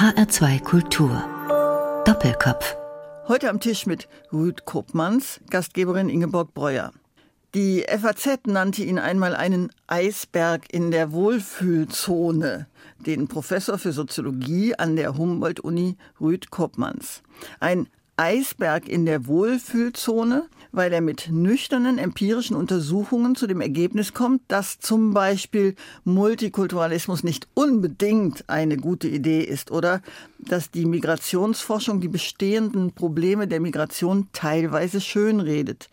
HR2 Kultur. Doppelkopf. Heute am Tisch mit Ruth Koopmans, Gastgeberin Ingeborg Breuer. Die FAZ nannte ihn einmal einen Eisberg in der Wohlfühlzone, den Professor für Soziologie an der Humboldt-Uni Rüd Koopmans. Ein Eisberg in der Wohlfühlzone, weil er mit nüchternen empirischen Untersuchungen zu dem Ergebnis kommt, dass zum Beispiel Multikulturalismus nicht unbedingt eine gute Idee ist oder dass die Migrationsforschung die bestehenden Probleme der Migration teilweise schönredet.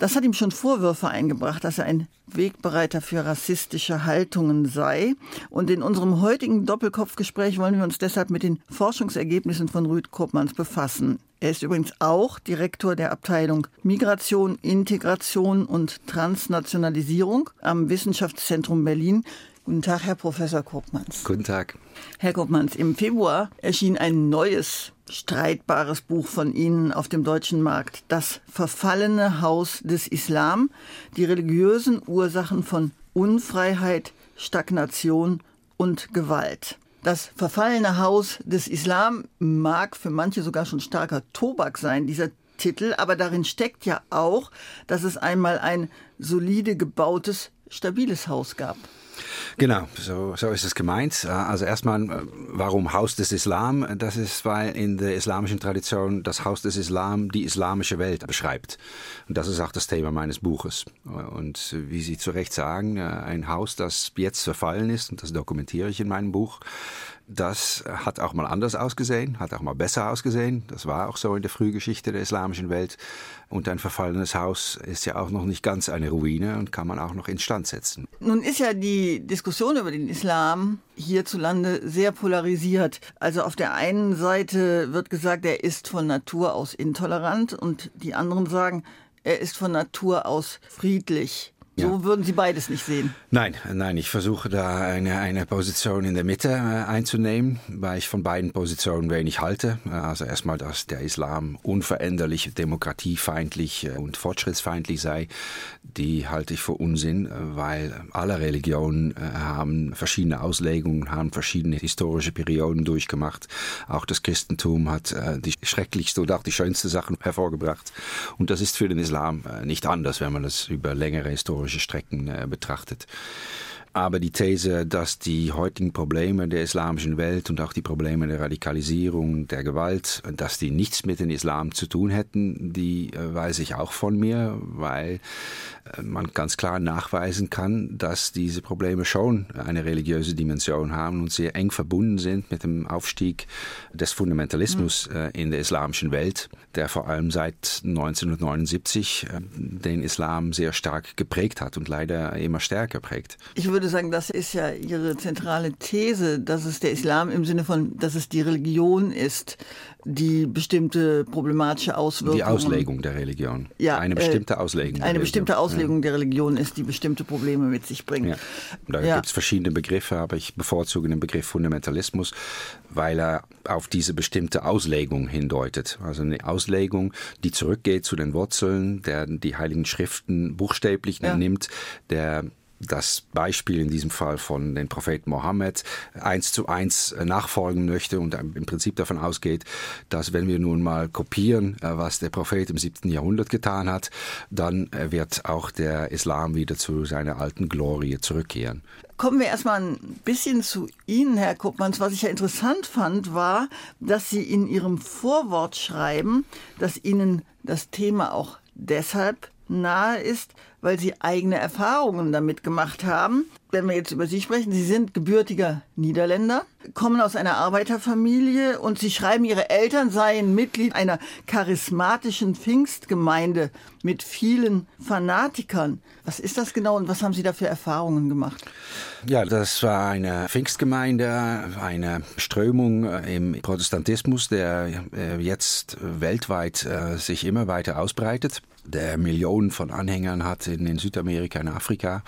Das hat ihm schon Vorwürfe eingebracht, dass er ein Wegbereiter für rassistische Haltungen sei. Und in unserem heutigen Doppelkopfgespräch wollen wir uns deshalb mit den Forschungsergebnissen von Rüd Koopmans befassen. Er ist übrigens auch Direktor der Abteilung Migration, Integration und Transnationalisierung am Wissenschaftszentrum Berlin. Guten Tag, Herr Professor Koopmans. Guten Tag. Herr Koopmans, im Februar erschien ein neues streitbares Buch von Ihnen auf dem deutschen Markt. Das verfallene Haus des Islam, die religiösen Ursachen von Unfreiheit, Stagnation und Gewalt. Das verfallene Haus des Islam mag für manche sogar schon starker Tobak sein, dieser Titel, aber darin steckt ja auch, dass es einmal ein solide gebautes, stabiles Haus gab. Genau, so, so ist es gemeint. Also erstmal, äh, warum Haus des Islam? Das ist, weil in der islamischen Tradition das Haus des Islam die islamische Welt beschreibt. Und das ist auch das Thema meines Buches. Und wie Sie zu Recht sagen, äh, ein Haus, das jetzt verfallen ist, und das dokumentiere ich in meinem Buch, das hat auch mal anders ausgesehen, hat auch mal besser ausgesehen. Das war auch so in der Frühgeschichte der islamischen Welt. Und ein verfallenes Haus ist ja auch noch nicht ganz eine Ruine und kann man auch noch instand setzen. Nun ist ja die Diskussion über den Islam hierzulande sehr polarisiert. Also auf der einen Seite wird gesagt, er ist von Natur aus intolerant und die anderen sagen, er ist von Natur aus friedlich. So ja. würden Sie beides nicht sehen. Nein, nein, ich versuche da eine, eine Position in der Mitte äh, einzunehmen, weil ich von beiden Positionen wenig halte. Also erstmal, dass der Islam unveränderlich demokratiefeindlich äh, und fortschrittsfeindlich sei, die halte ich für Unsinn, äh, weil alle Religionen haben verschiedene Auslegungen, haben verschiedene historische Perioden durchgemacht. Auch das Christentum hat die schrecklichste oder auch die schönste Sachen hervorgebracht. Und das ist für den Islam nicht anders, wenn man das über längere historische historische Strecken äh, betrachtet. Aber die These, dass die heutigen Probleme der islamischen Welt und auch die Probleme der Radikalisierung, der Gewalt, dass die nichts mit dem Islam zu tun hätten, die äh, weiß ich auch von mir, weil äh, man ganz klar nachweisen kann, dass diese Probleme schon eine religiöse Dimension haben und sehr eng verbunden sind mit dem Aufstieg des Fundamentalismus mhm. in der islamischen Welt, der vor allem seit 1979 den Islam sehr stark geprägt hat und leider immer stärker prägt. Ich würde sagen, das ist ja Ihre zentrale These, dass es der Islam im Sinne von, dass es die Religion ist, die bestimmte problematische Auswirkungen. Die Auslegung der Religion. Ja, eine bestimmte Auslegung. Eine Religion. bestimmte Auslegung ja. der Religion ist, die bestimmte Probleme mit sich bringt. Ja. Da ja. gibt es verschiedene Begriffe, aber ich bevorzuge den Begriff Fundamentalismus, weil er auf diese bestimmte Auslegung hindeutet. Also eine Auslegung, die zurückgeht zu den Wurzeln, der die Heiligen Schriften buchstäblich nimmt, der das Beispiel in diesem Fall von den Propheten Mohammed eins zu eins äh, nachfolgen möchte und im Prinzip davon ausgeht, dass wenn wir nun mal kopieren, äh, was der Prophet im siebten Jahrhundert getan hat, dann äh, wird auch der Islam wieder zu seiner alten Glorie zurückkehren. Kommen wir erstmal ein bisschen zu Ihnen, Herr Kuppmanns. Was ich ja interessant fand, war, dass Sie in Ihrem Vorwort schreiben, dass Ihnen das Thema auch deshalb nahe ist, weil sie eigene Erfahrungen damit gemacht haben. Wenn wir jetzt über Sie sprechen, Sie sind gebürtiger Niederländer, kommen aus einer Arbeiterfamilie und Sie schreiben, Ihre Eltern seien Mitglied einer charismatischen Pfingstgemeinde mit vielen Fanatikern. Was ist das genau und was haben Sie da für Erfahrungen gemacht? Ja, das war eine Pfingstgemeinde, eine Strömung im Protestantismus, der äh, jetzt weltweit äh, sich immer weiter ausbreitet der Millionen von Anhängern hat in, Südamerika, in Afrika.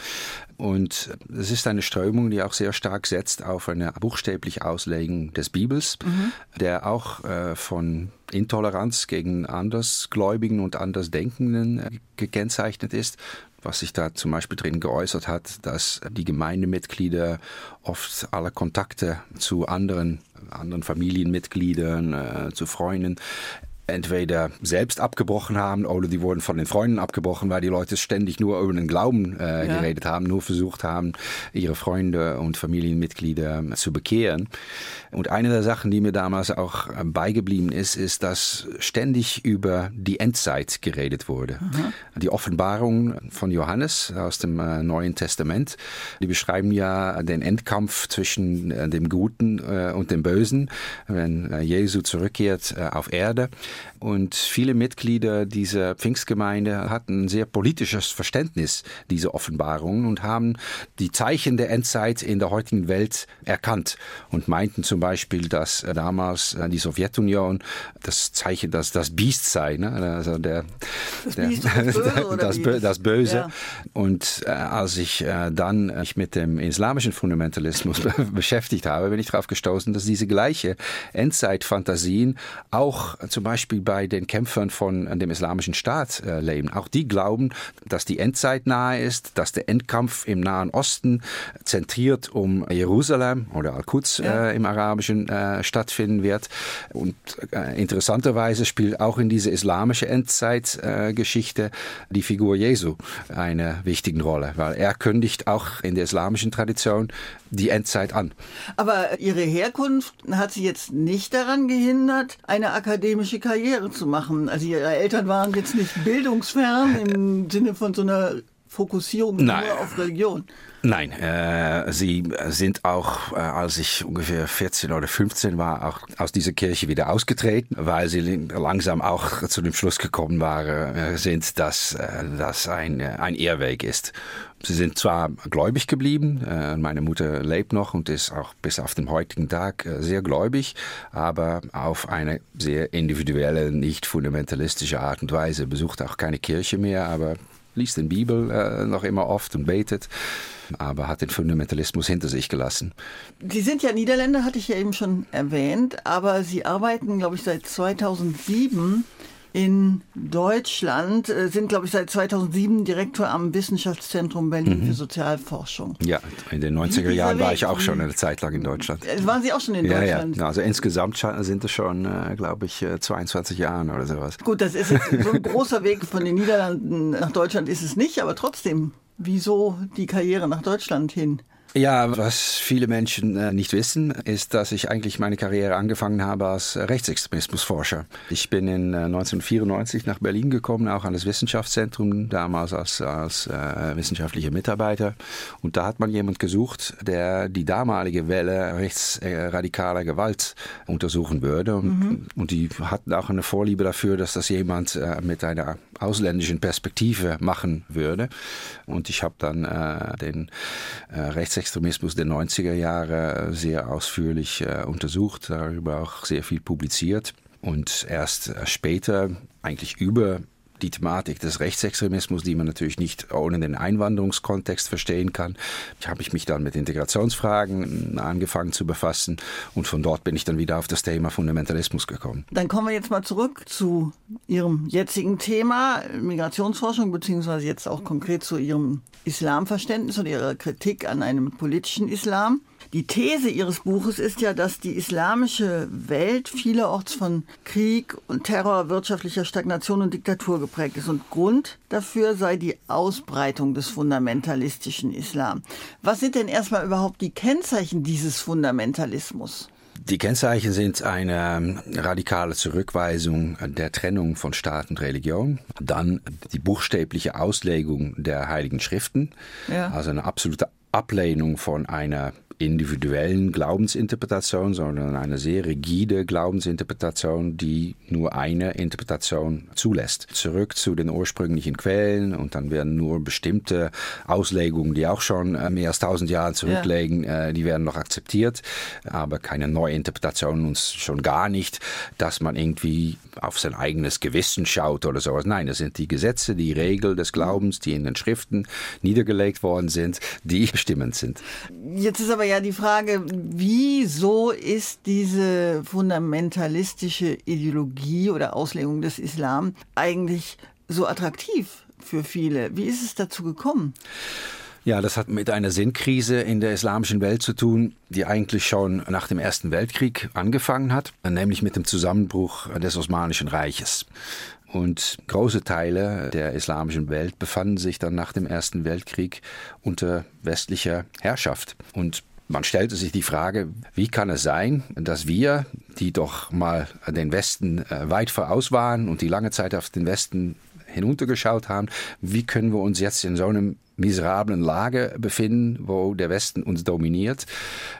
Und es ist eine Strömung, die auch sehr stark setzt auf eine buchstäbliche Auslegung des Bibels, mhm. der auch äh, von Intoleranz gegen Andersgläubigen und Andersdenkenden äh, gekennzeichnet ist was sich da zum Beispiel drin geäußert hat, dass die Gemeindemitglieder oft alle Kontakte zu anderen anderen Familienmitgliedern, äh, zu Freunden entweder selbst abgebrochen haben oder die wurden von den Freunden abgebrochen, weil die Leute ständig nur über den Glauben äh, ja. geredet haben, nur versucht haben, ihre Freunde und Familienmitglieder zu bekehren. Und eine der Sachen, die mir damals auch äh, beigeblieben ist, ist, dass ständig über die Endzeit geredet wurde. Mhm. Die Offenbarung von Johannes aus dem äh, Neuen Testament, die beschreiben ja den Endkampf zwischen äh, dem Guten äh, und dem Bösen, wenn äh, Jesu zurückkehrt auf Erde. Und viele Mitglieder dieser Pfingstgemeinde hatten ein sehr politisches Verständnis dieser Offenbarung und haben die Zeichen der Endzeit in der heutigen Welt erkannt und meinten zum Beispiel, dass damals die Sowjetunion das Zeichen, dass das Biest sei, ne? also der, das, der, böse, das, das, Böse. Ja. Und äh, als ich äh, dann mich mit dem islamischen Fundamentalismus beschäftigt habe, bin ich darauf gestoßen, dass diese gleiche Endzeitfantasien auch zum Beispiel Beispiel bei den Kämpfern von dem Islamischen Staat äh, leben. Auch die glauben, dass die Endzeit nahe ist, dass der Endkampf im Nahen Osten zentriert um Jerusalem oder Al-Quds ja. äh, im Arabischen äh, stattfinden wird. Und äh, interessanterweise spielt auch in diese islamische Endzeitgeschichte die Figur Jesu eine wichtige Rolle, weil er kündigt auch in der islamischen Tradition die Endzeit an. Aber ihre Herkunft hat sie jetzt nicht daran gehindert, eine akademische Karriere zu machen. Also ihre Eltern waren jetzt nicht bildungsfern im Sinne von so einer Fokussierung Nein. nur auf Religion. Nein, äh, sie sind auch, äh, als ich ungefähr 14 oder 15 war, auch aus dieser Kirche wieder ausgetreten, weil sie langsam auch zu dem Schluss gekommen waren, äh, sind, dass äh, das ein, äh, ein Irrweg ist. Sie sind zwar gläubig geblieben, äh, meine Mutter lebt noch und ist auch bis auf den heutigen Tag äh, sehr gläubig, aber auf eine sehr individuelle, nicht fundamentalistische Art und Weise. Besucht auch keine Kirche mehr, aber liest den Bibel äh, noch immer oft und betet, aber hat den Fundamentalismus hinter sich gelassen. Sie sind ja Niederländer, hatte ich ja eben schon erwähnt, aber Sie arbeiten, glaube ich, seit 2007 in Deutschland, äh, sind, glaube ich, seit 2007 Direktor am Wissenschaftszentrum Berlin mhm. für Sozialforschung. Ja, in den 90er Jahren war ich auch schon eine Zeit lang in Deutschland. Äh, waren Sie auch schon in Deutschland? Ja. Also insgesamt sind es schon, äh, glaube ich, 22 Jahre oder sowas. Gut, das ist so ein großer Weg von den Niederlanden nach Deutschland ist es nicht, aber trotzdem, wieso die Karriere nach Deutschland hin? Ja, was viele Menschen äh, nicht wissen, ist, dass ich eigentlich meine Karriere angefangen habe als Rechtsextremismusforscher. Ich bin in äh, 1994 nach Berlin gekommen, auch an das Wissenschaftszentrum, damals als, als äh, wissenschaftlicher Mitarbeiter. Und da hat man jemand gesucht, der die damalige Welle rechtsradikaler Gewalt untersuchen würde. Und, mhm. und, die hatten auch eine Vorliebe dafür, dass das jemand äh, mit einer ausländischen Perspektive machen würde. Und ich habe dann äh, den äh, Rechtsextremismus der 90er Jahre sehr ausführlich äh, untersucht, darüber auch sehr viel publiziert. Und erst äh, später, eigentlich über die Thematik des Rechtsextremismus, die man natürlich nicht ohne den Einwanderungskontext verstehen kann. Ich habe ich mich dann mit Integrationsfragen angefangen zu befassen und von dort bin ich dann wieder auf das Thema Fundamentalismus gekommen. Dann kommen wir jetzt mal zurück zu Ihrem jetzigen Thema Migrationsforschung beziehungsweise jetzt auch konkret zu Ihrem Islamverständnis und Ihrer Kritik an einem politischen Islam. Die These ihres Buches ist ja, dass die islamische Welt vielerorts von Krieg und Terror, wirtschaftlicher Stagnation und Diktatur geprägt ist. Und Grund dafür sei die Ausbreitung des fundamentalistischen Islam. Was sind denn erstmal überhaupt die Kennzeichen dieses Fundamentalismus? Die Kennzeichen sind eine radikale Zurückweisung der Trennung von Staat und Religion, dann die buchstäbliche Auslegung der Heiligen Schriften, ja. also eine absolute Ablehnung von einer individuellen Glaubensinterpretation, sondern eine sehr rigide Glaubensinterpretation, die nur eine Interpretation zulässt. Zurück zu den ursprünglichen Quellen und dann werden nur bestimmte Auslegungen, die auch schon äh, mehr als tausend Jahre zurücklegen, ja. Äh, die werden noch akzeptiert, aber keine neue Interpretation und schon gar nicht, dass man irgendwie auf sein eigenes Gewissen schaut oder sowas. Nein, das sind die Gesetze, die Regeln des Glaubens, die in den Schriften niedergelegt worden sind, die bestimmend sind. Jetzt ist aber ja die Frage, wieso ist diese fundamentalistische Ideologie oder Auslegung des Islam eigentlich so attraktiv für viele? Wie ist es dazu gekommen? Ja, das hat mit einer Sinnkrise in der islamischen Welt zu tun, die eigentlich schon nach dem Ersten Weltkrieg angefangen hat, nämlich mit dem Zusammenbruch des Osmanischen Reiches. Und große Teile der islamischen Welt befanden sich dann nach dem Ersten Weltkrieg unter westlicher Herrschaft. Und man stellte sich die Frage, wie kann es sein, dass wir, die doch mal den Westen äh, weit voraus waren und die lange Zeit auf den Westen hinuntergeschaut haben, wie können wir uns jetzt in so einem miserablen Lage befinden, wo der Westen uns dominiert.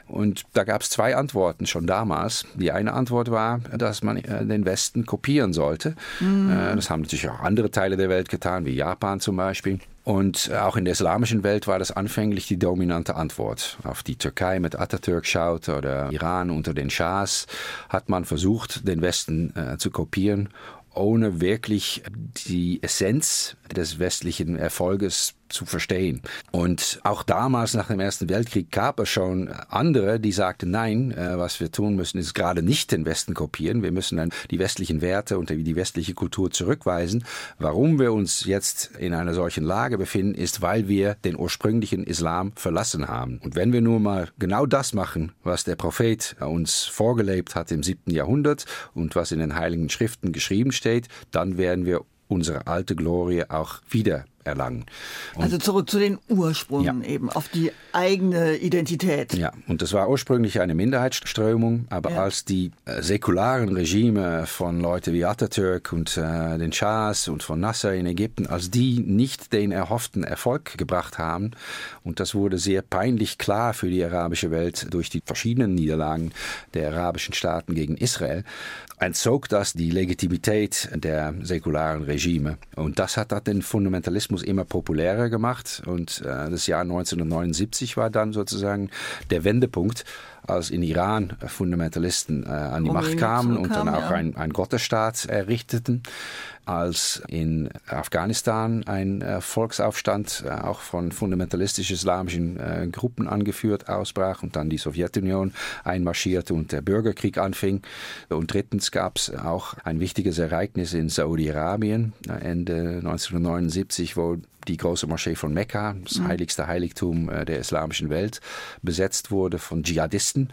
Und da gab es zwei Antworten schon damals. Die eine Antwort war, dass man äh, den Westen kopieren sollte. Mhm. Das haben natürlich auch andere Teile der Welt getan, wie Japan zum Beispiel. Und auch in der islamischen Welt war das anfänglich die dominante Antwort. Auf die Türkei mit Atatürk schaut oder Iran unter den Schahs hat man versucht, den Westen äh, zu kopieren ohne wirklich die Essenz des westlichen Erfolges zu verstehen. Und auch damals nach dem Ersten Weltkrieg gab es schon andere, die sagten, nein, äh, was wir tun müssen, ist gerade nicht den Westen kopieren. Wir müssen dann die westlichen Werte und die westliche Kultur zurückweisen. Warum wir uns jetzt in einer solchen Lage befinden, ist, weil wir den ursprünglichen Islam verlassen haben. Und wenn wir nur mal genau das machen, was der Prophet uns vorgelebt hat im siebten Jahrhundert und was in den Heiligen Schriften geschrieben steht, dann werden wir unsere alte Glorie auch wieder erlangen. Und also zurück zu den Ursprüngen ja. eben, auf die eigene Identität. Ja, und das war ursprünglich eine Minderheitsströmung, aber ja. als die äh, säkularen Regime von Leuten wie Atatürk und äh, den Schahs und von Nasser in Ägypten, als die nicht den erhofften Erfolg gebracht haben, und das wurde sehr peinlich klar für die arabische Welt durch die verschiedenen Niederlagen der arabischen Staaten gegen Israel, entzog das die Legitimität der säkularen Regime. Und das hat den Fundamentalismus immer populärer gemacht. Und äh, das Jahr 1979 war dann sozusagen der Wendepunkt, als in Iran Fundamentalisten äh, an die Macht kamen und dann auch ja. ein, ein Gottesstaat errichteten als in Afghanistan ein äh, Volksaufstand, äh, auch von fundamentalistisch-islamischen äh, Gruppen angeführt, ausbrach und dann die Sowjetunion einmarschierte und der Bürgerkrieg anfing. Und drittens gab es auch ein wichtiges Ereignis in Saudi-Arabien Ende 1979, wo die große Moschee von Mekka, das mhm. heiligste Heiligtum der islamischen Welt, besetzt wurde von Dschihadisten,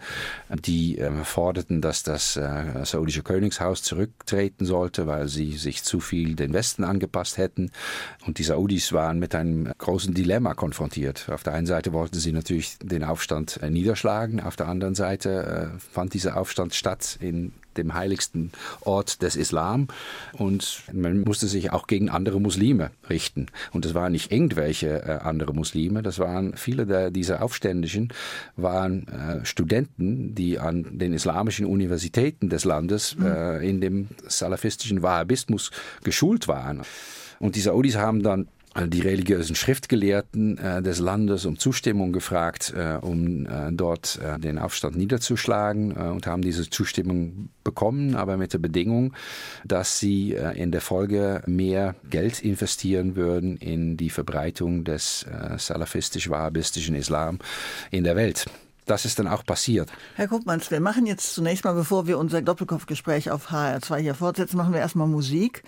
die forderten, dass das saudische Königshaus zurücktreten sollte, weil sie sich zu viel den Westen angepasst hätten. Und die Saudis waren mit einem großen Dilemma konfrontiert. Auf der einen Seite wollten sie natürlich den Aufstand äh, niederschlagen, auf der anderen Seite äh, fand dieser Aufstand statt in dem heiligsten Ort des Islam. Und man musste sich auch gegen andere Muslime richten. Und das waren nicht irgendwelche äh, andere Muslime, das waren viele der, dieser Aufständischen, waren äh, Studenten, die an den islamischen Universitäten des Landes mhm. äh, in dem salafistischen Wahhabismus geschult waren. Und die Saudis haben dann die religiösen Schriftgelehrten äh, des Landes um Zustimmung gefragt, äh, um äh, dort äh, den Aufstand niederzuschlagen äh, und haben diese Zustimmung bekommen, aber mit der Bedingung, dass sie in der Folge mehr Geld investieren würden in die Verbreitung des salafistisch-wahhabistischen Islam in der Welt das ist dann auch passiert. Herr Kuppmanns, wir machen jetzt zunächst mal, bevor wir unser Doppelkopfgespräch auf HR2 hier fortsetzen, machen wir erstmal Musik.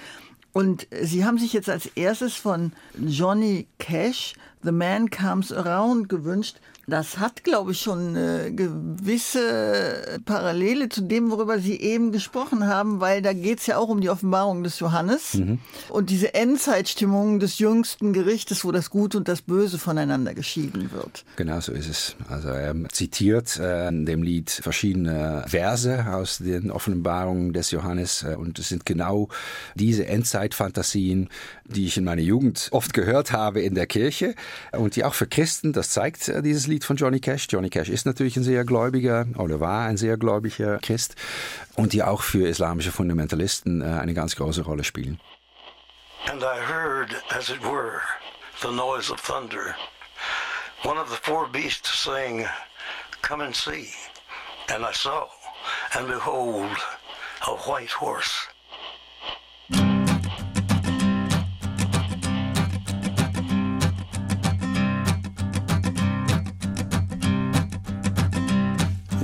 Und Sie haben sich jetzt als erstes von Johnny Cash The Man Comes Around gewünscht. Das hat, glaube ich, schon eine gewisse Parallele zu dem, worüber Sie eben gesprochen haben, weil da geht es ja auch um die Offenbarung des Johannes mhm. und diese Endzeitstimmung des jüngsten Gerichtes, wo das Gute und das Böse voneinander geschieden wird. Genau so ist es. Also er zitiert äh, in dem Lied verschiedene Verse aus den Offenbarungen des Johannes äh, und es sind genau diese Endzeitfantasien, die ich in meiner Jugend oft gehört habe in der Kirche und die auch für Christen, das zeigt äh, dieses Lied von Johnny Cash. Johnny Cash ist natürlich ein sehr gläubiger oder war ein sehr gläubiger Christ und die auch für islamische Fundamentalisten äh, eine ganz große Rolle spielen. And I heard, as it were, the noise of thunder. One of the four beasts saying, Come and see. And I saw, and behold, a white horse.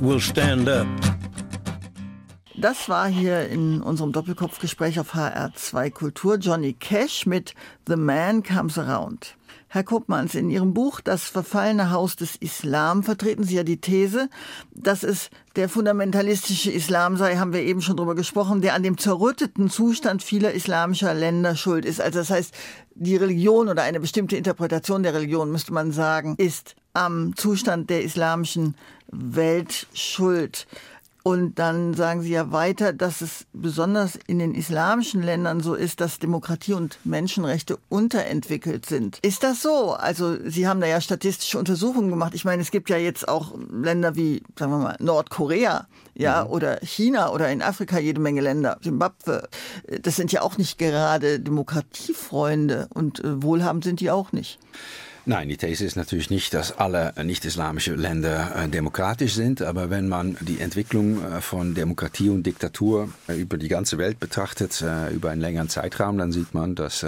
will stand up. Das war hier in unserem Doppelkopfgespräch auf HR2 Kultur Johnny Cash mit The Man Comes Around. Herr Koopmans, in Ihrem Buch Das verfallene Haus des Islam vertreten Sie ja die These, dass es der fundamentalistische Islam sei, haben wir eben schon drüber gesprochen, der an dem zerrütteten Zustand vieler islamischer Länder schuld ist. Also das heißt, die Religion oder eine bestimmte Interpretation der Religion, müsste man sagen, ist am Zustand der islamischen Welt schuld. Und dann sagen Sie ja weiter, dass es besonders in den islamischen Ländern so ist, dass Demokratie und Menschenrechte unterentwickelt sind. Ist das so? Also Sie haben da ja statistische Untersuchungen gemacht. Ich meine, es gibt ja jetzt auch Länder wie, sagen wir mal, Nordkorea, ja, mhm. oder China oder in Afrika jede Menge Länder, Zimbabwe. Das sind ja auch nicht gerade Demokratiefreunde und äh, wohlhabend sind die auch nicht. Nein, die These ist natürlich nicht, dass alle nicht-islamische Länder äh, demokratisch sind, aber wenn man die Entwicklung äh, von Demokratie und Diktatur äh, über die ganze Welt betrachtet, über einen längeren Zeitraum, dann sieht man, dass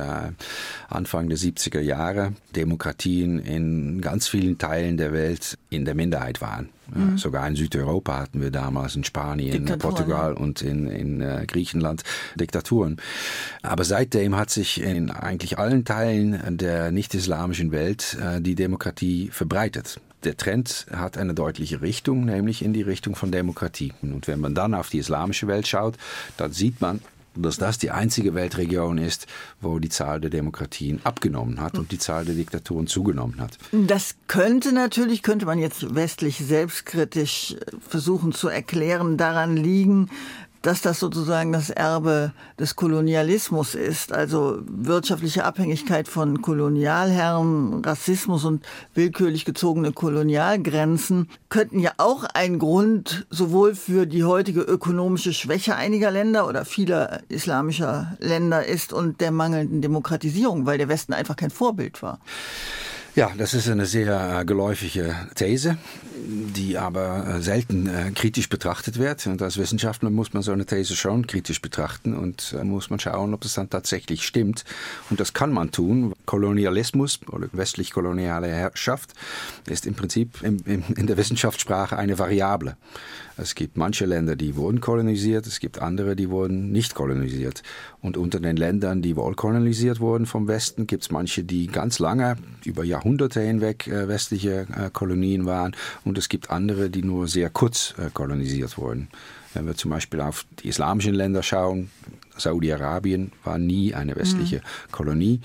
Anfang der 70er Jahre Demokratien in ganz vielen Teilen der Welt in der Minderheit waren. Mhm. Sogar in Südeuropa hatten wir damals in Spanien, in Portugal und in, in äh, Griechenland Diktaturen. Aber seitdem hat sich in eigentlich allen Teilen der nicht-islamischen Welt äh, die Demokratie verbreitet der Trend hat eine deutliche Richtung, nämlich in die Richtung von Demokratie. Und wenn man dann auf die islamische Welt schaut, dann sieht man, dass das die einzige Weltregion ist, wo die Zahl der Demokratien abgenommen hat und die Zahl der Diktaturen zugenommen hat. Das könnte natürlich, könnte man jetzt westlich selbstkritisch versuchen zu erklären, daran liegen, dass das sozusagen das Erbe des Kolonialismus ist, also wirtschaftliche Abhängigkeit von Kolonialherren, Rassismus und willkürlich gezogene Kolonialgrenzen könnten ja auch ein Grund sowohl für die heutige ökonomische Schwäche einiger Länder oder vieler islamischer Länder ist und der mangelnden Demokratisierung, weil der Westen einfach kein Vorbild war. Ja, das ist eine sehr äh, geläufige These, die aber äh, selten äh, kritisch betrachtet wird. Und als Wissenschaftler muss man so eine These schon kritisch betrachten und muss man schauen, ob das dann tatsächlich stimmt. Und das kann man tun. Kolonialismus oder westlich-koloniale Herrschaft ist im Prinzip in der Wissenschaftssprache eine Variable. Es gibt manche Länder, die wurden kolonisiert, es gibt andere, die wurden nicht kolonisiert. Und unter den Ländern, die wohl kolonisiert wurden vom Westen, gibt es manche, die ganz lange, über Jahrhunderte hinweg äh, westliche äh, Kolonien waren. Und es gibt andere, die nur sehr kurz äh, kolonisiert wurden. Wenn wir zum Beispiel auf die islamischen Länder schauen, Saudi-Arabien war nie eine westliche mhm. Kolonie.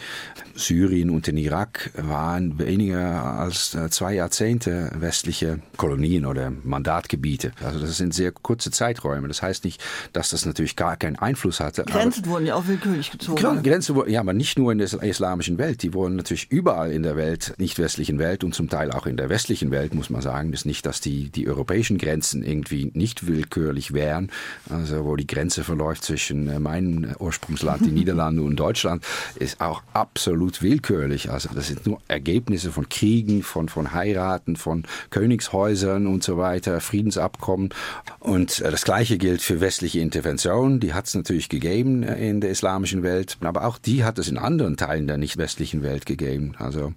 Syrien und den Irak waren weniger als äh, zwei Jahrzehnte westliche Kolonien oder Mandatgebiete. Also das sind sehr kurze Zeiträume. Das heißt nicht, dass das natürlich gar keinen Einfluss hatte. Grenzen wurden ja auch willkürlich gezogen. Klar, Grenzen wurden, ja, aber nicht nur in der islamischen Welt. Die wurden natürlich überall in der Welt, nicht westlichen Welt und zum Teil auch in der westlichen Welt, muss man sagen. Ist nicht, dass die, die europäischen Grenzen irgendwie nicht willkürlich wären. Also wo die Grenze verläuft zwischen äh, mein Ursprungsland, die Niederlande und Deutschland, ist auch absolut willkürlich. Also das sind nur Ergebnisse von Kriegen, von, von Heiraten, von Königshäusern und so weiter, Friedensabkommen. Und äh, das Gleiche gilt für westliche Interventionen. Die hat es natürlich gegeben äh, in der islamischen Welt, aber auch die hat es in anderen Teilen der nicht westlichen Welt gegeben. Also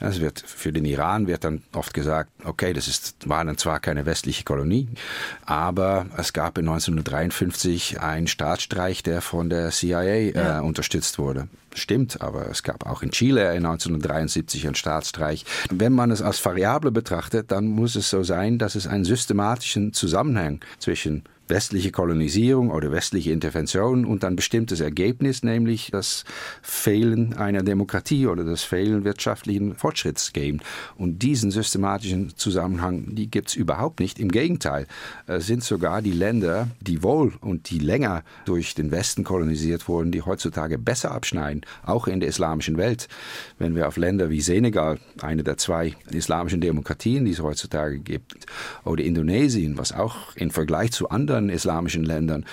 es wird für den Iran wird dann oft gesagt, okay, das ist, war dann zwar keine westliche Kolonie, aber es gab in 1953 einen Staatsstreich, der von der CIA ja. äh, unterstützt wurde. Stimmt, aber es gab auch in Chile 1973 einen Staatsstreich. Wenn man es als Variable betrachtet, dann muss es so sein, dass es einen systematischen Zusammenhang zwischen westliche Kolonisierung oder westliche Intervention und ein bestimmtes Ergebnis, nämlich das Fehlen einer Demokratie oder das Fehlen wirtschaftlichen Fortschritts geben. Und diesen systematischen Zusammenhang, die gibt es überhaupt nicht. Im Gegenteil, es sind sogar die Länder, die wohl und die länger durch den Westen kolonisiert wurden, die heutzutage besser abschneiden, auch in der islamischen Welt. Wenn wir auf Länder wie Senegal, eine der zwei islamischen Demokratien, die es heutzutage gibt, oder Indonesien, was auch im Vergleich zu anderen anderen islamischen Ländern.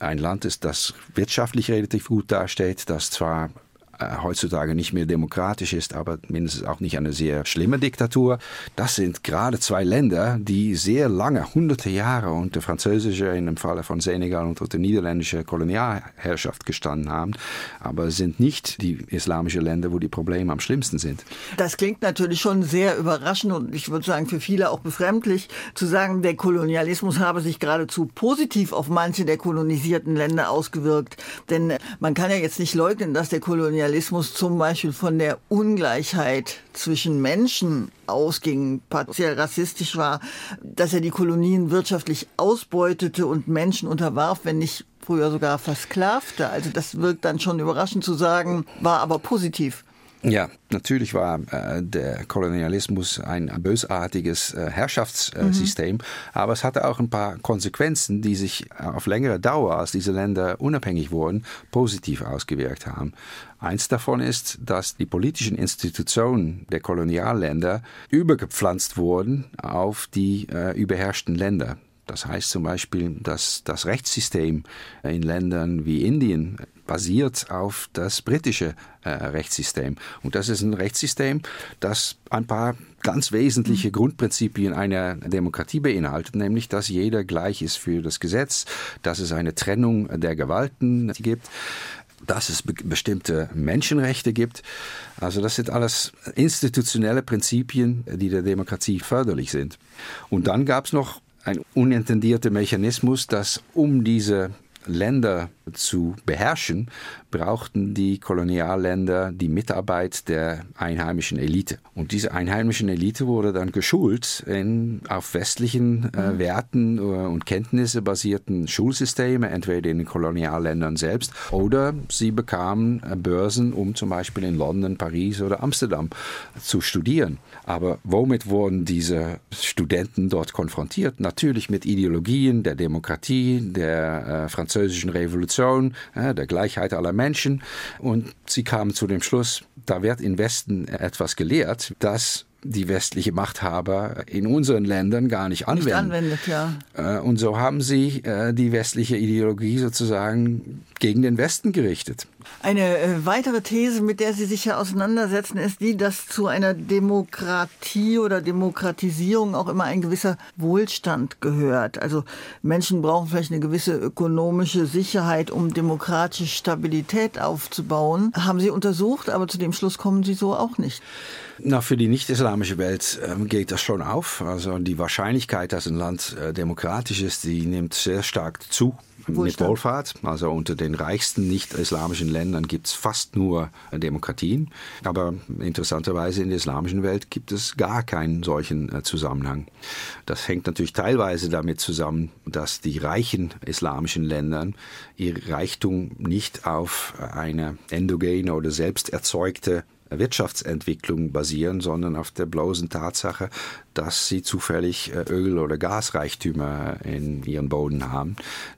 Ein Land ist, das wirtschaftlich relativ gut dasteht, das zwar äh, heutzutage nicht mehr demokratisch ist, aber mindestens auch nicht eine sehr schlimme Diktatur. Das sind gerade zwei Länder, die sehr lange, hunderte Jahre unter französischer, in dem Falle von Senegal und unter niederländischer Kolonialherrschaft gestanden haben, aber sind nicht die islamischen Länder, wo die Probleme am schlimmsten sind. Das klingt natürlich schon sehr überraschend und ich würde sagen für viele auch befremdlich, zu sagen, der Kolonialismus habe sich geradezu positiv auf manche der kolonisierten Länder ausgewirkt. Denn man kann ja jetzt nicht leugnen, dass der Kolonialismus zum Beispiel von der Ungleichheit zwischen Menschen ausging, partiell rassistisch war, dass er die Kolonien wirtschaftlich ausbeutete und Menschen unterwarf, wenn nicht früher sogar versklavte. Also das wirkt dann schon überraschend zu sagen, war aber positiv. Ja, natürlich war äh, der Kolonialismus ein bösartiges äh, Herrschaftssystem, mhm. aber es hatte auch ein paar Konsequenzen, die sich äh, auf längere Dauer, als diese Länder unabhängig wurden, positiv ausgewirkt haben. Eins davon ist, dass die politischen Institutionen der Kolonialländer übergepflanzt wurden auf die äh, überherrschten Länder. Das heißt zum Beispiel, dass das Rechtssystem in Ländern wie Indien basiert auf das britische äh, Rechtssystem. Und das ist ein Rechtssystem, das ein paar ganz wesentliche Grundprinzipien einer Demokratie beinhaltet, nämlich dass jeder gleich ist für das Gesetz, dass es eine Trennung der Gewalten gibt, dass es be bestimmte Menschenrechte gibt. Also das sind alles institutionelle Prinzipien, die der Demokratie förderlich sind. Und dann gab es noch ein unintendierter Mechanismus, dass um diese Länder zu beherrschen, brauchten die Kolonialländer die Mitarbeit der einheimischen Elite. Und diese einheimischen Elite wurde dann geschult in auf westlichen äh, mhm. Werten äh, und Kenntnisse basierten Schulsysteme, entweder in den Kolonialländern selbst oder sie bekamen äh, Börsen, um zum Beispiel in London, Paris oder Amsterdam zu studieren. Aber womit wurden diese Studenten dort konfrontiert? Natürlich mit Ideologien der Demokratie, der äh, französischen Revolution, äh, der Gleichheit aller Menschen. Und sie kamen zu dem Schluss, da wird im Westen etwas gelehrt, das die westliche Machthaber in unseren Ländern gar nicht anwenden. Nicht anwendet, ja. Äh, und so haben sie äh, die westliche Ideologie sozusagen gegen den Westen gerichtet. Eine äh, weitere These, mit der Sie sich ja auseinandersetzen, ist die, dass zu einer Demokratie oder Demokratisierung auch immer ein gewisser Wohlstand gehört. Also Menschen brauchen vielleicht eine gewisse ökonomische Sicherheit, um demokratische Stabilität aufzubauen. Haben Sie untersucht, aber zu dem Schluss kommen Sie so auch nicht. Na, für die nicht-islamische Welt ähm, geht das schon auf. Also die Wahrscheinlichkeit, dass ein Land äh, demokratisch ist, die nimmt sehr stark zu. Wohlstand. Wohlfahrt. Also unter den reichsten nicht-islamischen Ländern gibt es fast nur äh, Demokratien. Aber interessanterweise in der islamischen Welt gibt es gar keinen solchen äh, Zusammenhang. Das hängt natürlich teilweise damit zusammen, dass die reichen islamischen Länder ihr Reichtum nicht auf eine endogene oder selbst erzeugte Wirtschaftsentwicklung basieren, sondern auf der bloßen Tatsache, dass sie zufällig äh, Öl- oder Gasreichtümer in ihren Boden haben.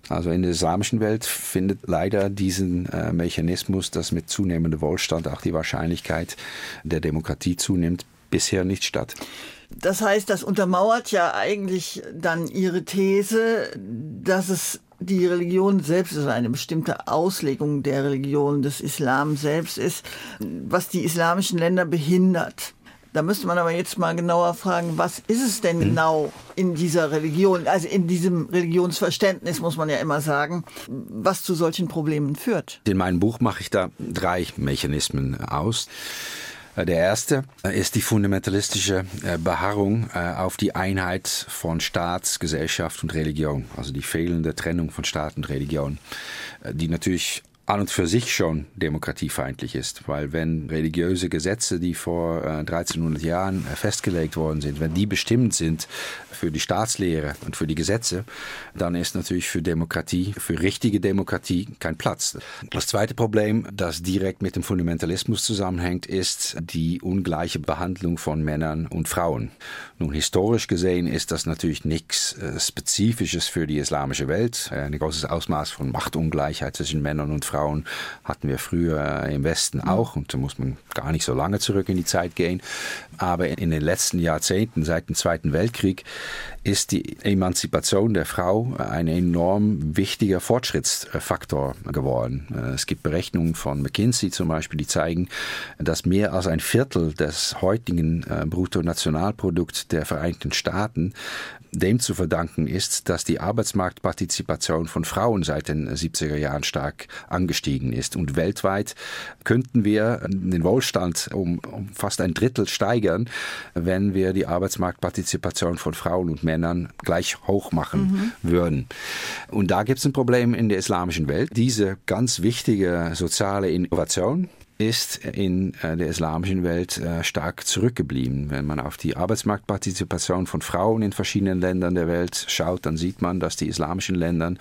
Also in der islamischen Welt findet leider diesen äh, Mechanismus, dass mit zunehmendem Wohlstand auch die Wahrscheinlichkeit der Demokratie zunimmt, bisher nicht statt. Das heißt, das untermauert ja eigentlich dann Ihre These, dass es die Religion selbst, also eine bestimmte Auslegung der Religion des Islam selbst ist, was die islamischen Länder behindert. Da müsste man aber jetzt mal genauer fragen, was ist es denn hm. genau in dieser Religion, also in diesem Religionsverständnis, muss man ja immer sagen, was zu solchen Problemen führt? In meinem Buch mache ich da drei Mechanismen aus. Äh, der erste äh, ist die fundamentalistische äh, Beharrung auf die Einheit von Staat, Gesellschaft und Religion, also die fehlende Trennung von Staat und Religion, die natürlich an und für sich schon demokratiefeindlich ist, weil wenn religiöse Gesetze, die vor 1300 Jahren festgelegt worden sind, wenn die bestimmt sind für die Staatslehre und für die Gesetze, dann ist natürlich für Demokratie, für richtige Demokratie kein Platz. Das zweite Problem, das direkt mit dem Fundamentalismus zusammenhängt, ist die ungleiche Behandlung von Männern und Frauen. Nun, historisch gesehen ist das natürlich nichts äh, Spezifisches für die islamische Welt. Ein großes Ausmaß von Machtungleichheit zwischen Männern und Frauen Frauen hatten wir früher im Westen auch und da muss man gar nicht so lange zurück in die Zeit gehen. Aber in den letzten Jahrzehnten, seit dem Zweiten Weltkrieg, ist die Emanzipation der Frau ein enorm wichtiger Fortschrittsfaktor geworden. Es gibt Berechnungen von McKinsey zum Beispiel, die zeigen, dass mehr als ein Viertel des heutigen äh, Bruttonationalprodukts der Vereinigten Staaten dem zu verdanken ist, dass die Arbeitsmarktpartizipation von Frauen seit den 70er Jahren stark angestiegen ist. Und weltweit könnten wir den Wohlstand um, um fast ein Drittel steigern, wenn wir die Arbeitsmarktpartizipation von Frauen und Männern gleich hoch machen mhm. würden. Und da gibt es ein Problem in der islamischen Welt. Diese ganz wichtige soziale Innovation, ist in äh, der islamischen Welt äh, stark zurückgeblieben. Wenn man auf die Arbeitsmarktpartizipation von Frauen in verschiedenen Ländern der Welt schaut, dann sieht man, dass die islamischen Länder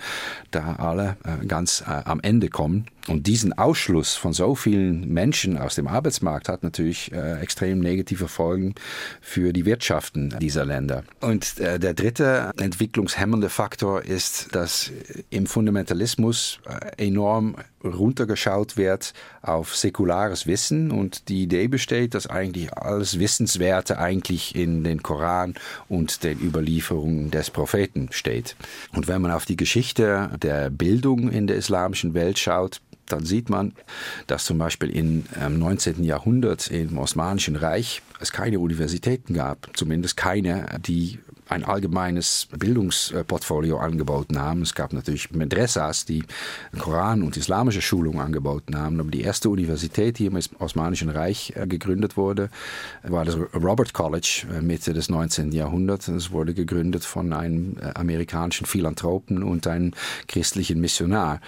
da alle äh, ganz am Ende kommen. Und diesen Ausschluss von so vielen Menschen aus dem Arbeitsmarkt hat natürlich extrem negative Folgen für die Wirtschaften dieser Länder. Und der dritte entwicklungshemmende Faktor ist, dass im Fundamentalismus enorm runtergeschaut wird auf säkulares Wissen und die Idee besteht, dass eigentlich alles Wissenswerte eigentlich in den Koran und den Überlieferungen des Propheten steht. Und wenn man auf die Geschichte der Bildung in der islamischen Welt schaut, dann sieht man, dass zum Beispiel im 19. Jahrhundert im Osmanischen Reich es keine Universitäten gab, zumindest keine, die ein allgemeines Bildungsportfolio angeboten haben. Es gab natürlich Medressas, die Koran und islamische Schulungen angeboten haben. Aber die erste Universität, die im Osmanischen Reich äh, gegründet wurde, war das Robert College äh, Mitte des 19. Jahrhunderts. Es wurde gegründet von einem äh, amerikanischen Philanthropen und einem christlichen Missionar.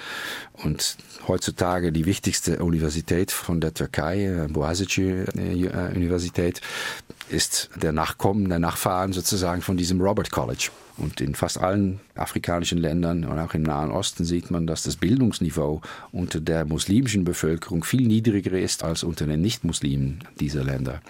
Und heutzutage die wichtigste Universität von der Türkei, Boğaziçi Universität, ist der Nachkommen, der Nachfahren sozusagen von diesem Robert College. Und in fast allen afrikanischen Ländern und auch im Nahen Osten sieht man, dass das Bildungsniveau unter der muslimischen Bevölkerung viel niedriger ist als unter den Nicht-Muslimen dieser Länder.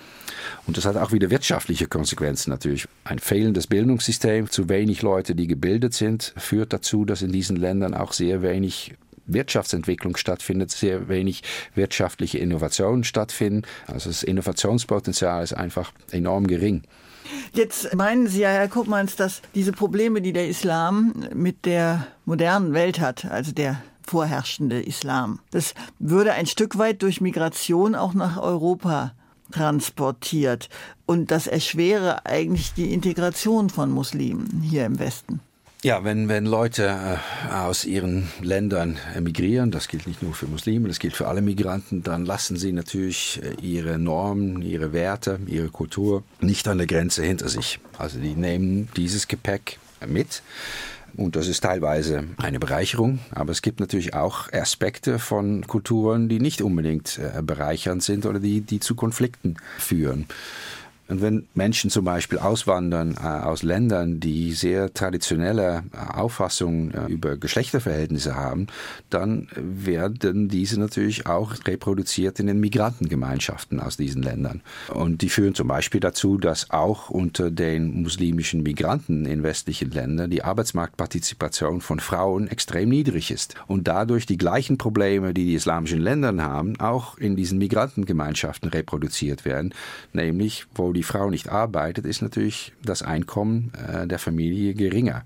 Und das hat auch wieder wirtschaftliche Konsequenzen natürlich. Ein fehlendes Bildungssystem, zu wenig Leute, die gebildet sind, führt dazu, dass in diesen Ländern auch sehr wenig Wirtschaftsentwicklung stattfindet, sehr wenig wirtschaftliche Innovationen stattfinden. Also das Innovationspotenzial ist einfach enorm gering. Jetzt meinen Sie ja, Herr Kuppmanns, dass diese Probleme, die der Islam mit der modernen Welt hat, also der vorherrschende Islam, das würde ein Stück weit durch Migration auch nach Europa transportiert. Und das erschwere eigentlich die Integration von Muslimen hier im Westen. Ja, wenn, wenn Leute äh, aus ihren Ländern emigrieren, das gilt nicht nur für Muslime, das gilt für alle Migranten, dann lassen sie natürlich äh, ihre Normen, ihre Werte, ihre Kultur nicht an der Grenze hinter sich. Also die nehmen dieses Gepäck mit. Und das ist teilweise eine Bereicherung, aber es gibt natürlich auch Aspekte von Kulturen, die nicht unbedingt äh, bereichernd sind oder die, die zu Konflikten führen. Und wenn Menschen zum Beispiel auswandern äh, aus Ländern, die sehr traditionelle äh, Auffassungen äh, über Geschlechterverhältnisse haben, dann werden diese natürlich auch reproduziert in den Migrantengemeinschaften aus diesen Ländern. Und die führen zum Beispiel dazu, dass auch unter den muslimischen Migranten in westlichen Ländern die Arbeitsmarktpartizipation von Frauen extrem niedrig ist. Und dadurch die gleichen Probleme, die die islamischen Länder haben, auch in diesen Migrantengemeinschaften reproduziert werden, nämlich wo die die Frau nicht arbeitet, ist natürlich das Einkommen äh, der Familie geringer.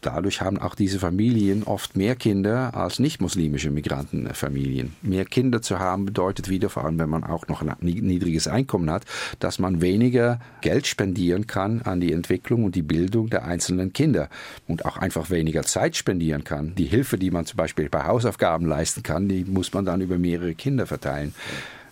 Dadurch haben auch diese Familien oft mehr Kinder als nicht-muslimische Migrantenfamilien. Mehr Kinder zu haben bedeutet wieder, vor allem wenn man auch noch ein niedriges Einkommen hat, dass man weniger Geld spendieren kann an die Entwicklung und die Bildung der einzelnen Kinder und auch einfach weniger Zeit spendieren kann. Die Hilfe, die man zum Beispiel bei Hausaufgaben leisten kann, die muss man dann über mehrere Kinder verteilen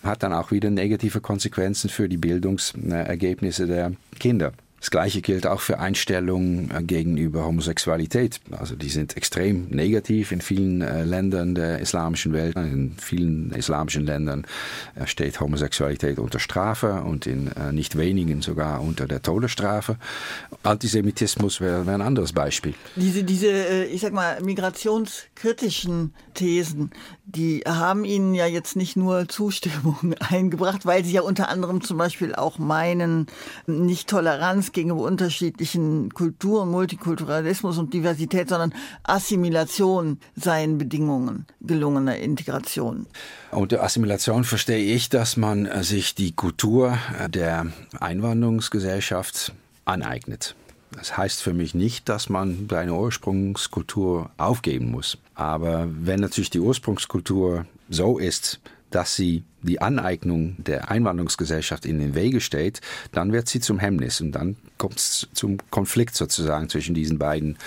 hat dann auch wieder negative Konsequenzen für die Bildungsergebnisse der Kinder. Das Gleiche gilt auch für Einstellungen äh, gegenüber Homosexualität. Also die sind extrem negativ in vielen äh, Ländern der islamischen Welt. In vielen islamischen Ländern äh, steht Homosexualität unter Strafe und in nicht wenigen sogar unter der Todesstrafe. Antisemitismus wäre ein anderes Beispiel. Diese, diese, ich sag mal, migrationskritischen Thesen, die haben Ihnen ja jetzt nicht nur Zustimmung eingebracht, weil Sie ja unter anderem zum Beispiel auch meinen, nicht Toleranz gegenüber unterschiedlichen Kulturen, Multikulturalismus und Diversität, sondern Assimilation seien Bedingungen gelungener Integration. Unter Assimilation verstehe ich, dass man sich die Kultur der Einwanderungsgesellschaft aneignet. Das heißt für mich nicht, dass man seine Ursprungskultur aufgeben muss. Aber wenn natürlich die Ursprungskultur so ist, dass sie die Aneignung der Einwanderungsgesellschaft in den Wege steht, dann wird sie zum Hemmnis und dann kommt es zum Konflikt sozusagen zwischen diesen beiden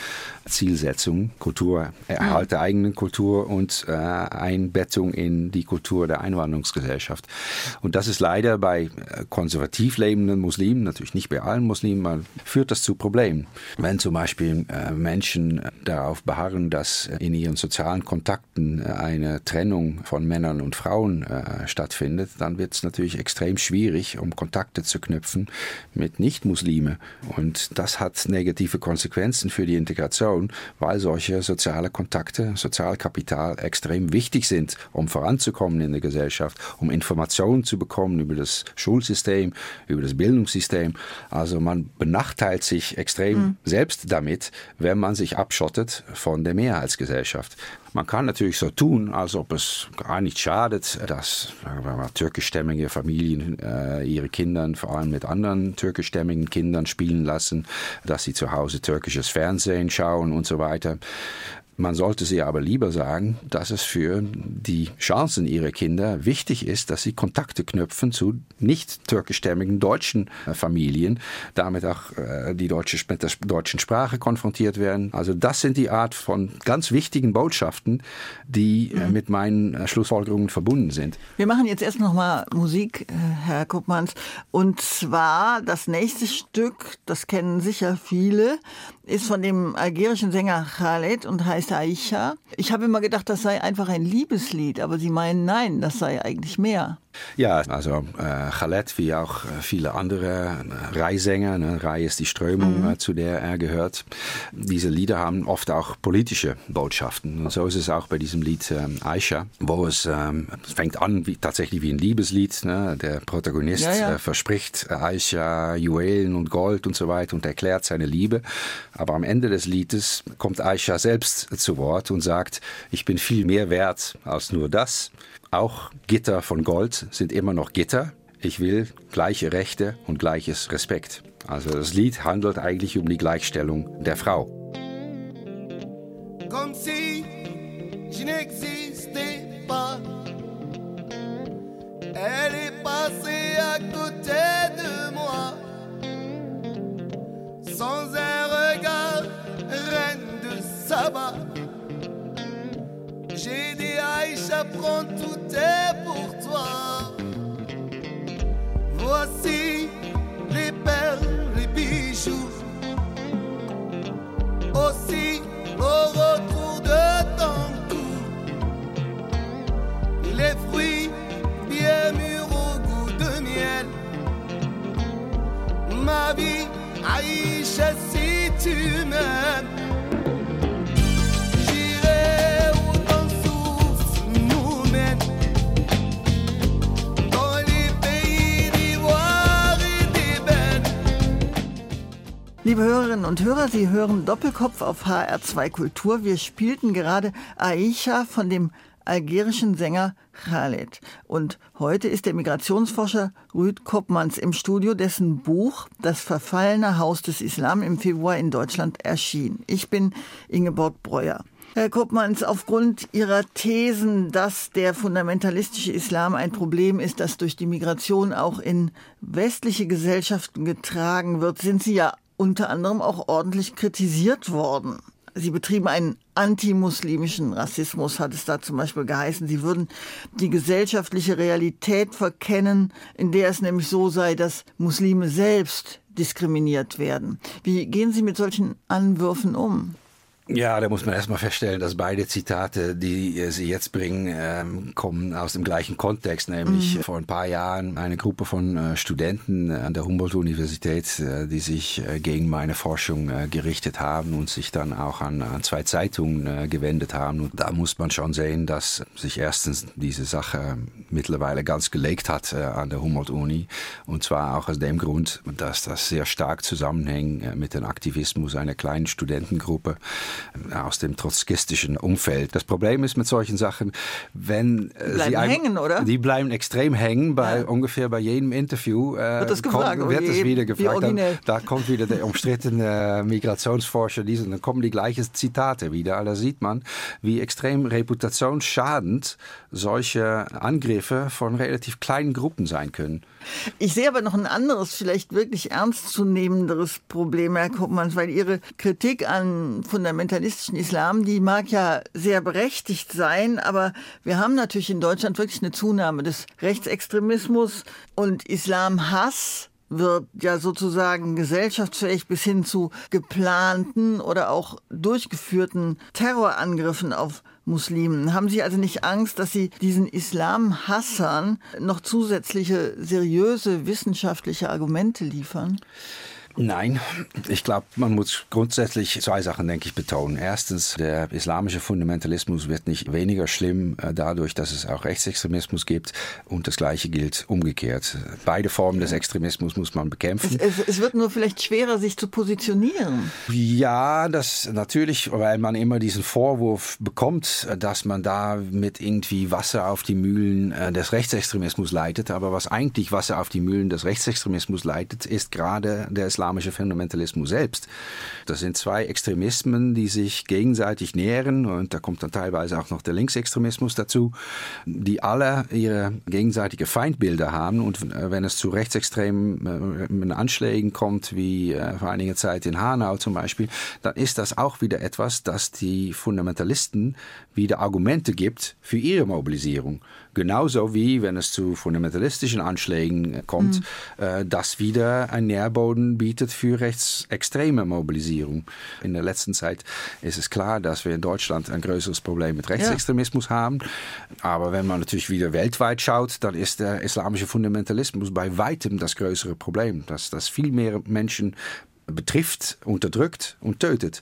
Zielsetzungen, Kultur, Erhalt der eigenen Kultur und äh, Einbettung in die Kultur der Einwanderungsgesellschaft. Und das ist leider bei äh, konservativ lebenden Muslimen, natürlich nicht bei allen Muslimen, man führt das zu Problemen. Wenn zum Beispiel äh, Menschen darauf beharren, dass in ihren sozialen Kontakten äh, eine Trennung von Männern und Frauen äh, stattfindet, dann wird es natürlich extrem schwierig, um Kontakte zu knüpfen mit Nicht-Muslime. Und das hat negative Konsequenzen für die Integration, weil solche soziale Kontakte, Sozialkapital extrem wichtig sind, um voranzukommen in der Gesellschaft, um Informationen zu bekommen über das Schulsystem, über das Bildungssystem. Also man benachteilt sich extrem mhm. selbst damit, wenn man sich abschottet von der Mehrheitsgesellschaft. Man kann natürlich so tun, als ob es gar nicht schadet, dass mal, türkischstämmige Familien äh, ihre Kinder vor allem mit anderen türkischstämmigen Kindern spielen lassen, dass sie zu Hause türkisches Fernsehen schauen und so weiter. Man sollte sie aber lieber sagen, dass es für die Chancen ihrer Kinder wichtig ist, dass sie Kontakte knüpfen zu nicht türkischstämmigen deutschen äh, Familien, damit auch äh, die deutsche, mit der deutschen Sprache konfrontiert werden. Also das sind die Art von ganz wichtigen Botschaften, die äh, mhm. mit meinen Schlussfolgerungen verbunden sind. Wir machen jetzt erst noch mal Musik, Herr Kuppmanns, und zwar das nächste Stück, das kennen sicher viele, ist von dem algerischen Sänger Khaled und heißt Aisha. Ich habe immer gedacht, das sei einfach ein Liebeslied, aber Sie meinen, nein, das sei eigentlich mehr. Ja, also äh, Khaled wie auch äh, viele andere äh, Reihsänger, ne, Reih ist die Strömung, mhm. äh, zu der er gehört. Diese Lieder haben oft auch politische Botschaften. Und so ist es auch bei diesem Lied ähm, Aisha, wo es, ähm, fängt an wie, tatsächlich wie ein Liebeslied. Ne? Der Protagonist ja, ja. Äh, verspricht Aisha Juwelen und Gold und so weiter und erklärt seine Liebe. Aber am Ende des Liedes kommt Aisha selbst zu Wort und sagt, ich bin viel mehr wert als nur das. Auch Gitter von Gold sind immer noch Gitter. Ich will gleiche Rechte und gleiches Respekt. Also das Lied handelt eigentlich um die Gleichstellung der Frau. Comme si je n'existais pas. Elle est passée à côté Tout est pour toi. Voici les perles, les bijoux. Aussi au retour de ton cou. Les fruits bien mûrs au goût de miel. Ma vie, Aïcha, si tu m'aimes. Liebe Hörerinnen und Hörer, Sie hören Doppelkopf auf HR2 Kultur. Wir spielten gerade Aisha von dem algerischen Sänger Khaled. Und heute ist der Migrationsforscher Rüd Koppmanns im Studio, dessen Buch Das verfallene Haus des Islam im Februar in Deutschland erschien. Ich bin Ingeborg Breuer. Herr Koppmanns, aufgrund Ihrer Thesen, dass der fundamentalistische Islam ein Problem ist, das durch die Migration auch in westliche Gesellschaften getragen wird, sind Sie ja unter anderem auch ordentlich kritisiert worden. Sie betrieben einen antimuslimischen Rassismus, hat es da zum Beispiel geheißen. Sie würden die gesellschaftliche Realität verkennen, in der es nämlich so sei, dass Muslime selbst diskriminiert werden. Wie gehen Sie mit solchen Anwürfen um? Ja, da muss man erstmal feststellen, dass beide Zitate, die Sie jetzt bringen, ähm, kommen aus dem gleichen Kontext, nämlich mhm. vor ein paar Jahren eine Gruppe von äh, Studenten an der Humboldt-Universität, äh, die sich äh, gegen meine Forschung gerichtet haben und sich dann auch an, an zwei Zeitungen gewendet haben. Und da muss man schon sehen, dass sich erstens diese Sache mittlerweile ganz gelegt hat an der Humboldt-Uni und zwar auch aus dem Grund, dass das sehr stark zusammenhängt mit dem Aktivismus einer kleinen Studentengruppe aus dem trotzkistischen Umfeld. Das Problem ist mit solchen Sachen, wenn äh, bleiben sie hängen, oder? Die bleiben extrem hängen bei ja. ungefähr bei jedem Interview. Äh, wird das gefragt? Kommt, wird es wieder gefragt. Dann, da kommt wieder der umstrittene Migrationsforscher, diese, dann kommen die gleichen Zitate wieder. Da sieht man, wie extrem reputationsschadend solche Angriffe von relativ kleinen Gruppen sein können. Ich sehe aber noch ein anderes, vielleicht wirklich ernstzunehmenderes Problem, Herr Koppmanns, weil Ihre Kritik an fundamentalistischen Islam, die mag ja sehr berechtigt sein, aber wir haben natürlich in Deutschland wirklich eine Zunahme des Rechtsextremismus und Islamhass wird ja sozusagen gesellschaftsfähig bis hin zu geplanten oder auch durchgeführten Terrorangriffen auf Muslimen. Haben Sie also nicht Angst, dass Sie diesen Islamhassern noch zusätzliche seriöse wissenschaftliche Argumente liefern? Nein, ich glaube, man muss grundsätzlich zwei Sachen, denke ich, betonen. Erstens, der islamische Fundamentalismus wird nicht weniger schlimm äh, dadurch, dass es auch Rechtsextremismus gibt. Und das Gleiche gilt umgekehrt. Beide Formen des Extremismus muss man bekämpfen. Es, es, es wird nur vielleicht schwerer, sich zu positionieren. Ja, das natürlich, weil man immer diesen Vorwurf bekommt, dass man da mit irgendwie Wasser auf die Mühlen äh, des Rechtsextremismus leitet. Aber was eigentlich Wasser auf die Mühlen des Rechtsextremismus leitet, ist gerade der Islam islamische Fundamentalismus selbst. Das sind zwei Extremismen, die sich gegenseitig nähren und da kommt dann teilweise auch noch der Linksextremismus dazu, die alle ihre gegenseitige Feindbilder haben und wenn es zu rechtsextremen äh, Anschlägen kommt, wie äh, vor einiger Zeit in Hanau zum Beispiel, dann ist das auch wieder etwas, das die Fundamentalisten wieder Argumente gibt für ihre Mobilisierung. Genauso wie, wenn es zu fundamentalistischen Anschlägen kommt, mhm. das wieder ein Nährboden bietet für rechtsextreme Mobilisierung. In der letzten Zeit ist es klar, dass wir in Deutschland ein größeres Problem mit Rechtsextremismus ja. haben. Aber wenn man natürlich wieder weltweit schaut, dann ist der islamische Fundamentalismus bei weitem das größere Problem, dass, dass viel mehr Menschen betrifft, unterdrückt und tötet.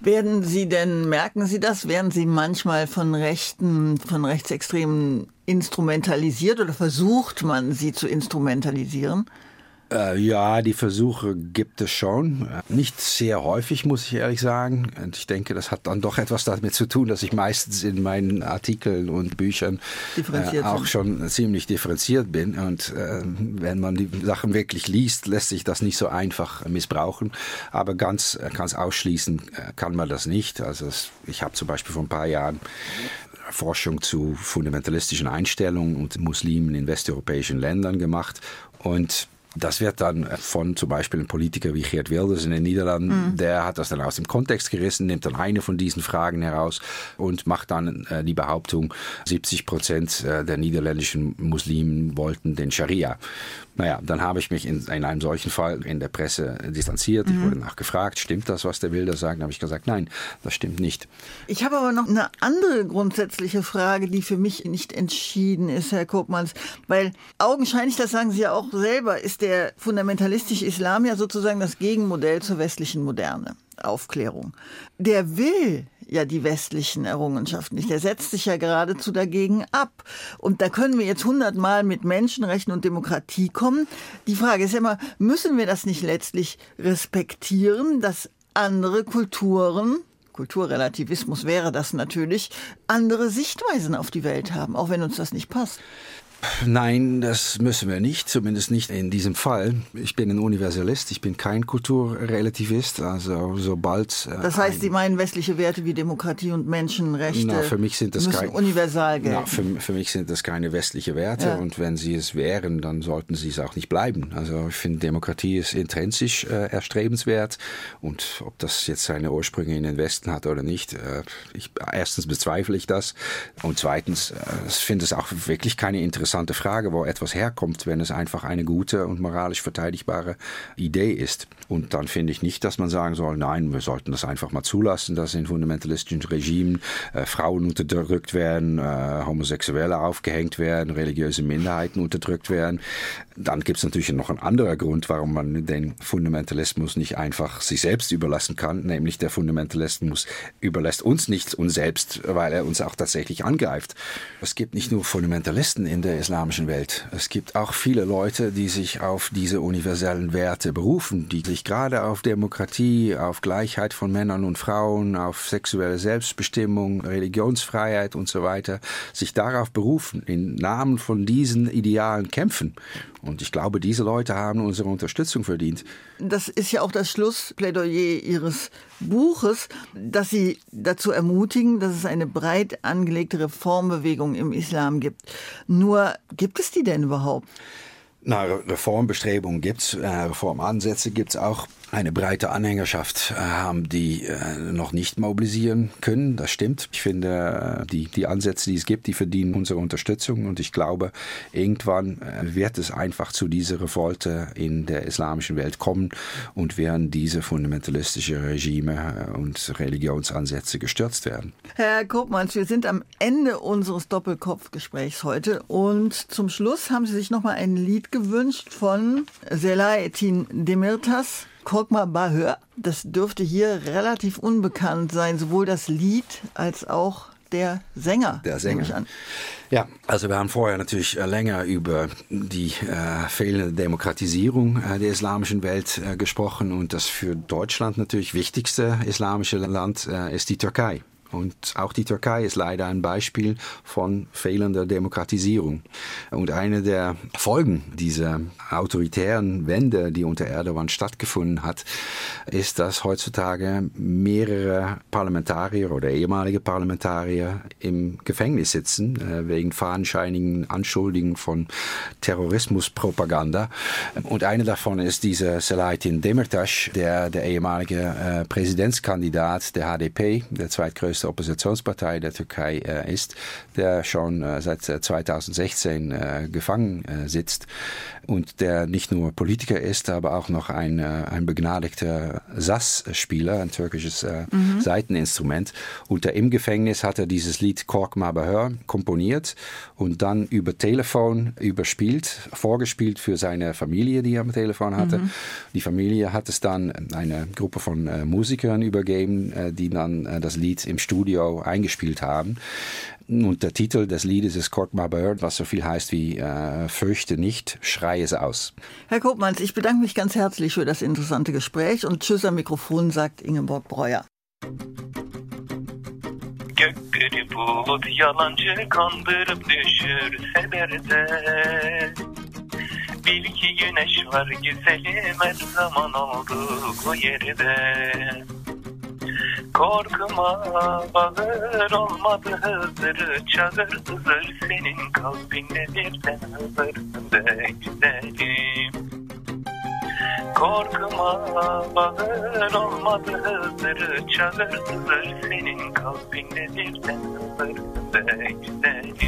Werden Sie denn, merken Sie das, werden Sie manchmal von Rechten, von Rechtsextremen instrumentalisiert oder versucht man, sie zu instrumentalisieren? Äh, ja, die Versuche gibt es schon. Nicht sehr häufig, muss ich ehrlich sagen. Und ich denke, das hat dann doch etwas damit zu tun, dass ich meistens in meinen Artikeln und Büchern äh, auch schon ziemlich differenziert bin. Und äh, wenn man die Sachen wirklich liest, lässt sich das nicht so einfach missbrauchen. Aber ganz, ganz ausschließen äh, kann man das nicht. Also es, ich habe zum Beispiel vor ein paar Jahren Forschung zu fundamentalistischen Einstellungen und Muslimen in westeuropäischen Ländern gemacht. Und das wird dann von zum Beispiel einem Politiker wie Geert Wilders in den Niederlanden, mhm. der hat das dann aus dem Kontext gerissen, nimmt dann eine von diesen Fragen heraus und macht dann äh, die Behauptung, 70 Prozent äh, der niederländischen Muslimen wollten den Scharia. Naja, dann habe ich mich in, in, einem solchen Fall in der Presse distanziert. Mhm. Ich wurde nachgefragt, stimmt das, was der Wilder sagt? Dann habe ich gesagt, nein, das stimmt nicht. Ich habe aber noch eine andere grundsätzliche Frage, die für mich nicht entschieden ist, Herr Kopmanns. Weil augenscheinlich, das sagen Sie ja auch selber, ist der fundamentalistische Islam ja sozusagen das Gegenmodell zur westlichen Moderne. Aufklärung. Der will ja die westlichen Errungenschaften nicht. Der setzt sich ja geradezu dagegen ab. Und da können wir jetzt hundertmal mit Menschenrechten und Demokratie kommen. Die Frage ist ja immer, müssen wir das nicht letztlich respektieren, dass andere Kulturen Kulturrelativismus wäre das natürlich, andere Sichtweisen auf die Welt haben, auch wenn uns das nicht passt. Nein, das müssen wir nicht, zumindest nicht in diesem Fall. Ich bin ein Universalist, ich bin kein Kulturrelativist. Also sobald. Äh, das heißt, Sie meinen westliche Werte wie Demokratie und Menschenrechte na, für mich sind das müssen kein, universal gelten. Na, für, für, mich sind das keine westliche Werte ja. und wenn sie es wären, dann sollten sie es auch nicht bleiben. Also ich finde, Demokratie ist intrinsisch äh, erstrebenswert und ob das jetzt seine Ursprünge in den Westen hat oder nicht, äh, ich, erstens bezweifle ich das und zweitens äh, finde es auch wirklich keine interessante interessante Frage, wo etwas herkommt, wenn es einfach eine gute und moralisch verteidigbare Idee ist. Und dann finde ich nicht, dass man sagen soll, nein, wir sollten das einfach mal zulassen, dass in fundamentalistischen Regimen äh, Frauen unterdrückt werden, äh, Homosexuelle aufgehängt werden, religiöse Minderheiten unterdrückt werden. Dann gibt es natürlich noch einen anderen Grund, warum man den Fundamentalismus nicht einfach sich selbst überlassen kann, nämlich der Fundamentalismus überlässt uns nicht uns selbst, weil er uns auch tatsächlich angreift. Es gibt nicht nur Fundamentalisten in der islamischen Welt, es gibt auch viele Leute, die sich auf diese universellen Werte berufen, die sich gerade auf Demokratie, auf Gleichheit von Männern und Frauen, auf sexuelle Selbstbestimmung, Religionsfreiheit und so weiter, sich darauf berufen, im Namen von diesen Idealen kämpfen. Und ich glaube, diese Leute haben unsere Unterstützung verdient. Das ist ja auch das Schlussplädoyer Ihres Buches, dass Sie dazu ermutigen, dass es eine breit angelegte Reformbewegung im Islam gibt. Nur gibt es die denn überhaupt? Na, Reformbestrebungen gibt es, äh, Reformansätze gibt es auch eine breite Anhängerschaft äh, haben, die äh, noch nicht mobilisieren können. Das stimmt. Ich finde, äh, die, die Ansätze, die es gibt, die verdienen unsere Unterstützung. Und ich glaube, irgendwann wird es einfach zu dieser Revolte in der islamischen Welt kommen und werden diese fundamentalistischen Regime und Religionsansätze gestürzt werden. Herr Kopmanns, wir sind am Ende unseres Doppelkopfgesprächs heute. Und zum Schluss haben Sie sich noch mal ein Lied gewünscht von Selahattin Demirtas. Korkma Bahör, das dürfte hier relativ unbekannt sein, sowohl das Lied als auch der Sänger. Der Sänger. Ja, also wir haben vorher natürlich äh, länger über die äh, fehlende Demokratisierung äh, der islamischen Welt äh, gesprochen und das für Deutschland natürlich wichtigste islamische Land äh, ist die Türkei. Und auch die Türkei ist leider ein Beispiel von fehlender Demokratisierung. Und eine der Folgen dieser autoritären Wende, die unter Erdogan stattgefunden hat, ist, dass heutzutage mehrere Parlamentarier oder ehemalige Parlamentarier im Gefängnis sitzen, äh, wegen fadenscheinigen Anschuldigungen von Terrorismuspropaganda. Und eine davon ist dieser Selahattin Demirtas, der, der ehemalige äh, Präsidentskandidat der HDP, der zweitgrößte größte Oppositionspartei der Türkei äh, ist, der schon äh, seit 2016 äh, gefangen sitzt und der nicht nur Politiker ist, aber auch noch ein, ein begnadigter Sass-Spieler, ein türkisches mhm. Seiteninstrument. Und der im Gefängnis hat er dieses Lied Kork Mabahör komponiert und dann über Telefon überspielt, vorgespielt für seine Familie, die er am Telefon hatte. Mhm. Die Familie hat es dann eine Gruppe von Musikern übergeben, die dann das Lied im Studio eingespielt haben. Und der Titel des Liedes ist Cork My Bird, was so viel heißt wie äh, Fürchte nicht, schrei es aus. Herr Kopmanns, ich bedanke mich ganz herzlich für das interessante Gespräch und Tschüss am Mikrofon, sagt Ingeborg Breuer. Gökleri bulut yalancı kandırıp düşürse derde Bil ki güneş var güzelim her zaman olduğu yerde. Korkma bağır olmadı hızır çağır hızır senin kalbinde birden hızır de güzelim Korkma bağır olmadı hızları Çağırdılar senin kalbin nedir de Bekle